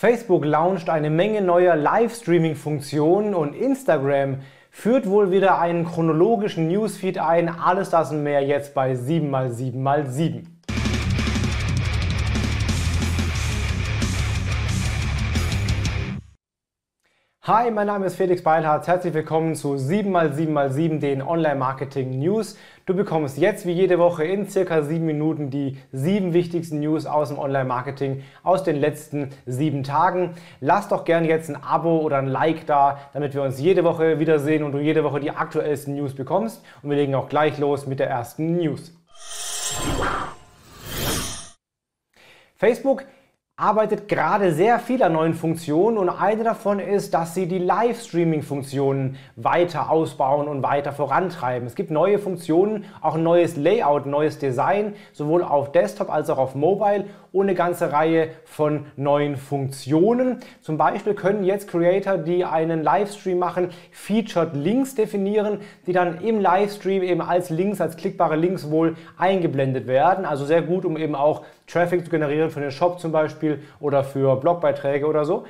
Facebook launcht eine Menge neuer Livestreaming-Funktionen und Instagram führt wohl wieder einen chronologischen Newsfeed ein. Alles das und mehr jetzt bei 7x7x7. Hi, mein Name ist Felix Beilhardt. Herzlich willkommen zu 7x7x7, den Online-Marketing News. Du bekommst jetzt wie jede Woche in circa sieben Minuten die sieben wichtigsten News aus dem Online-Marketing aus den letzten sieben Tagen. Lass doch gerne jetzt ein Abo oder ein Like da, damit wir uns jede Woche wiedersehen und du jede Woche die aktuellsten News bekommst. Und wir legen auch gleich los mit der ersten News. Facebook arbeitet gerade sehr viel an neuen Funktionen und eine davon ist, dass sie die Livestreaming-Funktionen weiter ausbauen und weiter vorantreiben. Es gibt neue Funktionen, auch ein neues Layout, neues Design, sowohl auf Desktop als auch auf Mobile und eine ganze Reihe von neuen Funktionen. Zum Beispiel können jetzt Creator, die einen Livestream machen, Featured Links definieren, die dann im Livestream eben als Links, als klickbare Links wohl eingeblendet werden. Also sehr gut, um eben auch Traffic zu generieren für den Shop zum Beispiel oder für Blogbeiträge oder so.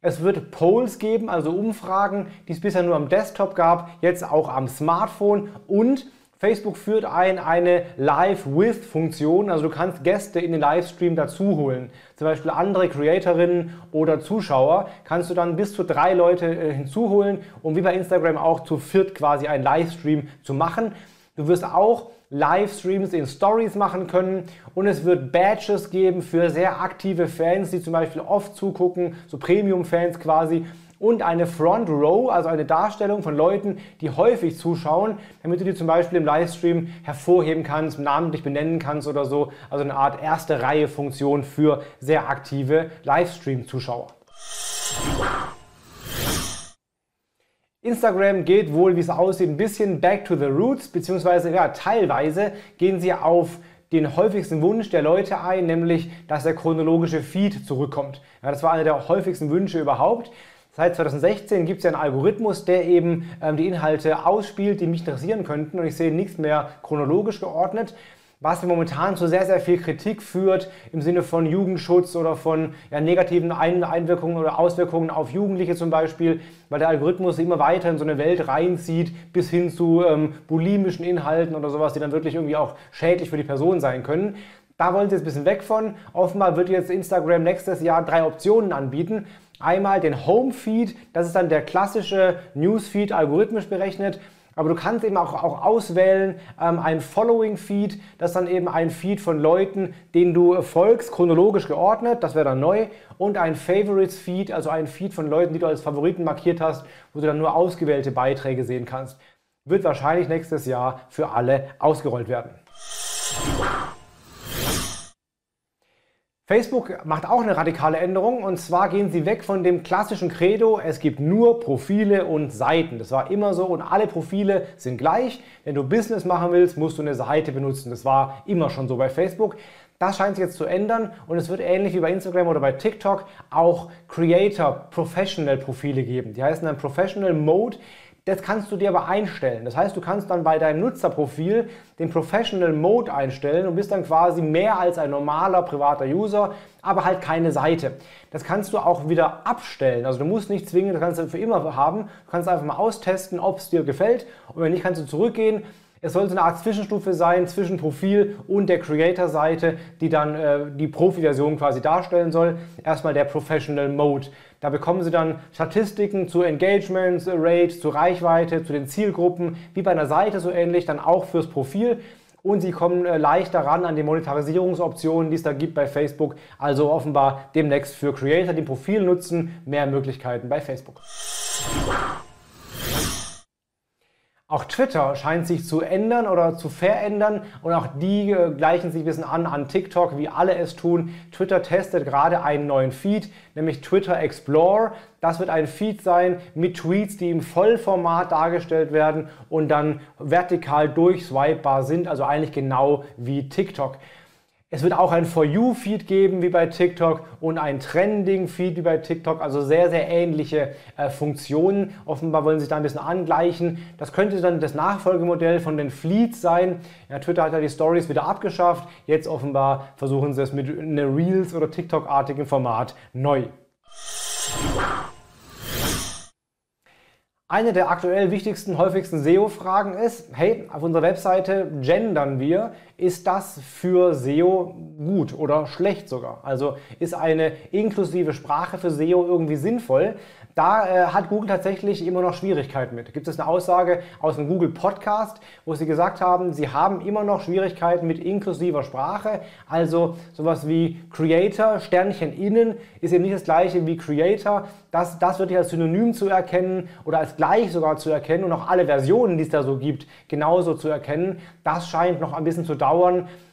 Es wird Polls geben, also Umfragen, die es bisher nur am Desktop gab, jetzt auch am Smartphone und Facebook führt ein eine Live-With-Funktion, also du kannst Gäste in den Livestream dazu holen. Zum Beispiel andere Creatorinnen oder Zuschauer kannst du dann bis zu drei Leute äh, hinzuholen, um wie bei Instagram auch zu viert quasi einen Livestream zu machen. Du wirst auch Livestreams in Stories machen können und es wird Badges geben für sehr aktive Fans, die zum Beispiel oft zugucken, so Premium-Fans quasi und eine Front Row, also eine Darstellung von Leuten, die häufig zuschauen, damit du die zum Beispiel im Livestream hervorheben kannst, namentlich benennen kannst oder so. Also eine Art erste Reihe Funktion für sehr aktive Livestream-Zuschauer. Instagram geht wohl, wie es aussieht, ein bisschen back to the roots, beziehungsweise ja, teilweise gehen sie auf den häufigsten Wunsch der Leute ein, nämlich dass der chronologische Feed zurückkommt. Ja, das war einer der häufigsten Wünsche überhaupt. Seit 2016 gibt es ja einen Algorithmus, der eben ähm, die Inhalte ausspielt, die mich interessieren könnten und ich sehe nichts mehr chronologisch geordnet was momentan zu sehr, sehr viel Kritik führt im Sinne von Jugendschutz oder von ja, negativen Einwirkungen oder Auswirkungen auf Jugendliche zum Beispiel, weil der Algorithmus immer weiter in so eine Welt reinzieht, bis hin zu ähm, bulimischen Inhalten oder sowas, die dann wirklich irgendwie auch schädlich für die Person sein können. Da wollen sie jetzt ein bisschen weg von. Offenbar wird jetzt Instagram nächstes Jahr drei Optionen anbieten. Einmal den Home Feed, das ist dann der klassische Newsfeed algorithmisch berechnet. Aber du kannst eben auch, auch auswählen, ähm, ein Following-Feed, das ist dann eben ein Feed von Leuten, denen du folgst, chronologisch geordnet, das wäre dann neu. Und ein Favorites-Feed, also ein Feed von Leuten, die du als Favoriten markiert hast, wo du dann nur ausgewählte Beiträge sehen kannst. Wird wahrscheinlich nächstes Jahr für alle ausgerollt werden. Facebook macht auch eine radikale Änderung und zwar gehen sie weg von dem klassischen Credo, es gibt nur Profile und Seiten. Das war immer so und alle Profile sind gleich. Wenn du Business machen willst, musst du eine Seite benutzen. Das war immer schon so bei Facebook. Das scheint sich jetzt zu ändern und es wird ähnlich wie bei Instagram oder bei TikTok auch Creator Professional Profile geben. Die heißen dann Professional Mode. Das kannst du dir aber einstellen. Das heißt, du kannst dann bei deinem Nutzerprofil den Professional Mode einstellen und bist dann quasi mehr als ein normaler privater User, aber halt keine Seite. Das kannst du auch wieder abstellen. Also du musst nicht zwingen, das kannst du für immer haben. Du kannst einfach mal austesten, ob es dir gefällt. Und wenn nicht, kannst du zurückgehen. Es sollte eine Art Zwischenstufe sein zwischen Profil und der Creator-Seite, die dann äh, die Profi-Version quasi darstellen soll. Erstmal der Professional Mode. Da bekommen Sie dann Statistiken zu Engagements, Rate, zu Reichweite, zu den Zielgruppen, wie bei einer Seite so ähnlich, dann auch fürs Profil. Und Sie kommen äh, leichter ran an die Monetarisierungsoptionen, die es da gibt bei Facebook. Also offenbar demnächst für Creator, die Profil nutzen, mehr Möglichkeiten bei Facebook. Auch Twitter scheint sich zu ändern oder zu verändern und auch die äh, gleichen sich ein bisschen an an TikTok, wie alle es tun. Twitter testet gerade einen neuen Feed, nämlich Twitter Explore. Das wird ein Feed sein mit Tweets, die im Vollformat dargestellt werden und dann vertikal durchswipebar sind, also eigentlich genau wie TikTok. Es wird auch ein For You-Feed geben wie bei TikTok und ein Trending-Feed wie bei TikTok, also sehr, sehr ähnliche äh, Funktionen. Offenbar wollen sie sich da ein bisschen angleichen. Das könnte dann das Nachfolgemodell von den Fleets sein. Ja, Twitter hat ja die Stories wieder abgeschafft. Jetzt offenbar versuchen sie es mit einem Reels- oder TikTok-artigen Format neu. Eine der aktuell wichtigsten, häufigsten SEO-Fragen ist, hey, auf unserer Webseite gendern wir, ist das für SEO gut oder schlecht sogar? Also ist eine inklusive Sprache für SEO irgendwie sinnvoll? Da äh, hat Google tatsächlich immer noch Schwierigkeiten mit. Gibt es eine Aussage aus dem Google Podcast, wo sie gesagt haben, sie haben immer noch Schwierigkeiten mit inklusiver Sprache. Also sowas wie Creator, Sternchen innen, ist eben nicht das gleiche wie Creator. Das, das wird hier als Synonym zu erkennen oder als gleich sogar zu erkennen und auch alle Versionen, die es da so gibt, genauso zu erkennen. Das scheint noch ein bisschen zu dauern.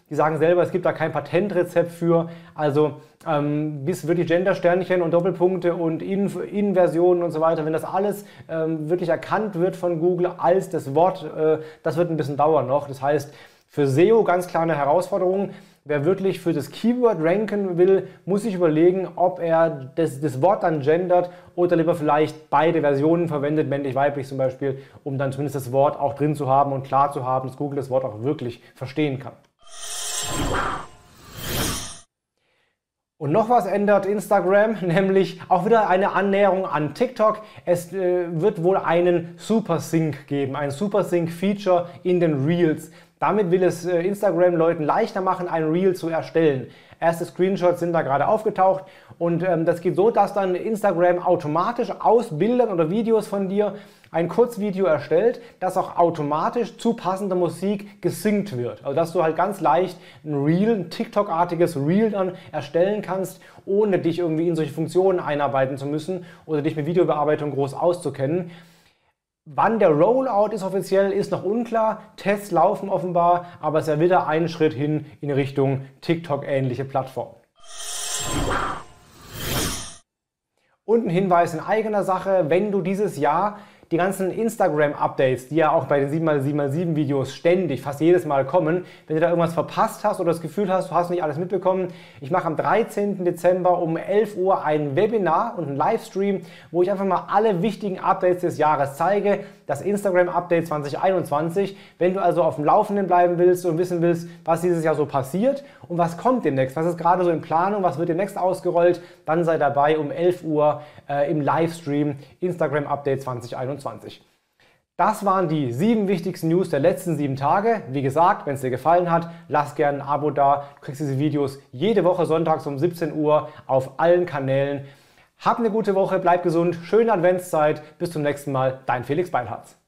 Die sagen selber, es gibt da kein Patentrezept für. Also ähm, bis wirklich Gender-Sternchen und Doppelpunkte und In-Versionen und so weiter, wenn das alles ähm, wirklich erkannt wird von Google als das Wort, äh, das wird ein bisschen dauern noch. Das heißt, für SEO ganz klar eine Herausforderung. Wer wirklich für das Keyword ranken will, muss sich überlegen, ob er das, das, Wort dann gendert oder lieber vielleicht beide Versionen verwendet, männlich, weiblich zum Beispiel, um dann zumindest das Wort auch drin zu haben und klar zu haben, dass Google das Wort auch wirklich verstehen kann. Und noch was ändert Instagram, nämlich auch wieder eine Annäherung an TikTok. Es äh, wird wohl einen Super Sync geben, ein Super Sync Feature in den Reels. Damit will es äh, Instagram Leuten leichter machen, ein Reel zu erstellen. Erste Screenshots sind da gerade aufgetaucht und ähm, das geht so, dass dann Instagram automatisch aus Bildern oder Videos von dir ein Kurzvideo erstellt, das auch automatisch zu passender Musik gesynkt wird. Also dass du halt ganz leicht ein Reel, ein TikTok-artiges Reel dann erstellen kannst, ohne dich irgendwie in solche Funktionen einarbeiten zu müssen oder dich mit Videobearbeitung groß auszukennen. Wann der Rollout ist offiziell, ist noch unklar. Tests laufen offenbar, aber es ist ja wieder ein Schritt hin in Richtung TikTok-ähnliche Plattform. Und ein Hinweis in eigener Sache, wenn du dieses Jahr die ganzen Instagram-Updates, die ja auch bei den 7x7x7 Videos ständig, fast jedes Mal kommen, wenn du da irgendwas verpasst hast oder das Gefühl hast, du hast nicht alles mitbekommen, ich mache am 13. Dezember um 11 Uhr ein Webinar und einen Livestream, wo ich einfach mal alle wichtigen Updates des Jahres zeige, das Instagram-Update 2021. Wenn du also auf dem Laufenden bleiben willst und wissen willst, was dieses Jahr so passiert und was kommt demnächst, was ist gerade so in Planung, was wird demnächst ausgerollt, dann sei dabei um 11 Uhr äh, im Livestream Instagram-Update 2021. 2021. Das waren die sieben wichtigsten News der letzten sieben Tage. Wie gesagt, wenn es dir gefallen hat, lass gerne ein Abo da. Du kriegst diese Videos jede Woche sonntags um 17 Uhr auf allen Kanälen. Hab eine gute Woche, bleib gesund, schöne Adventszeit. Bis zum nächsten Mal, dein Felix Beilharz.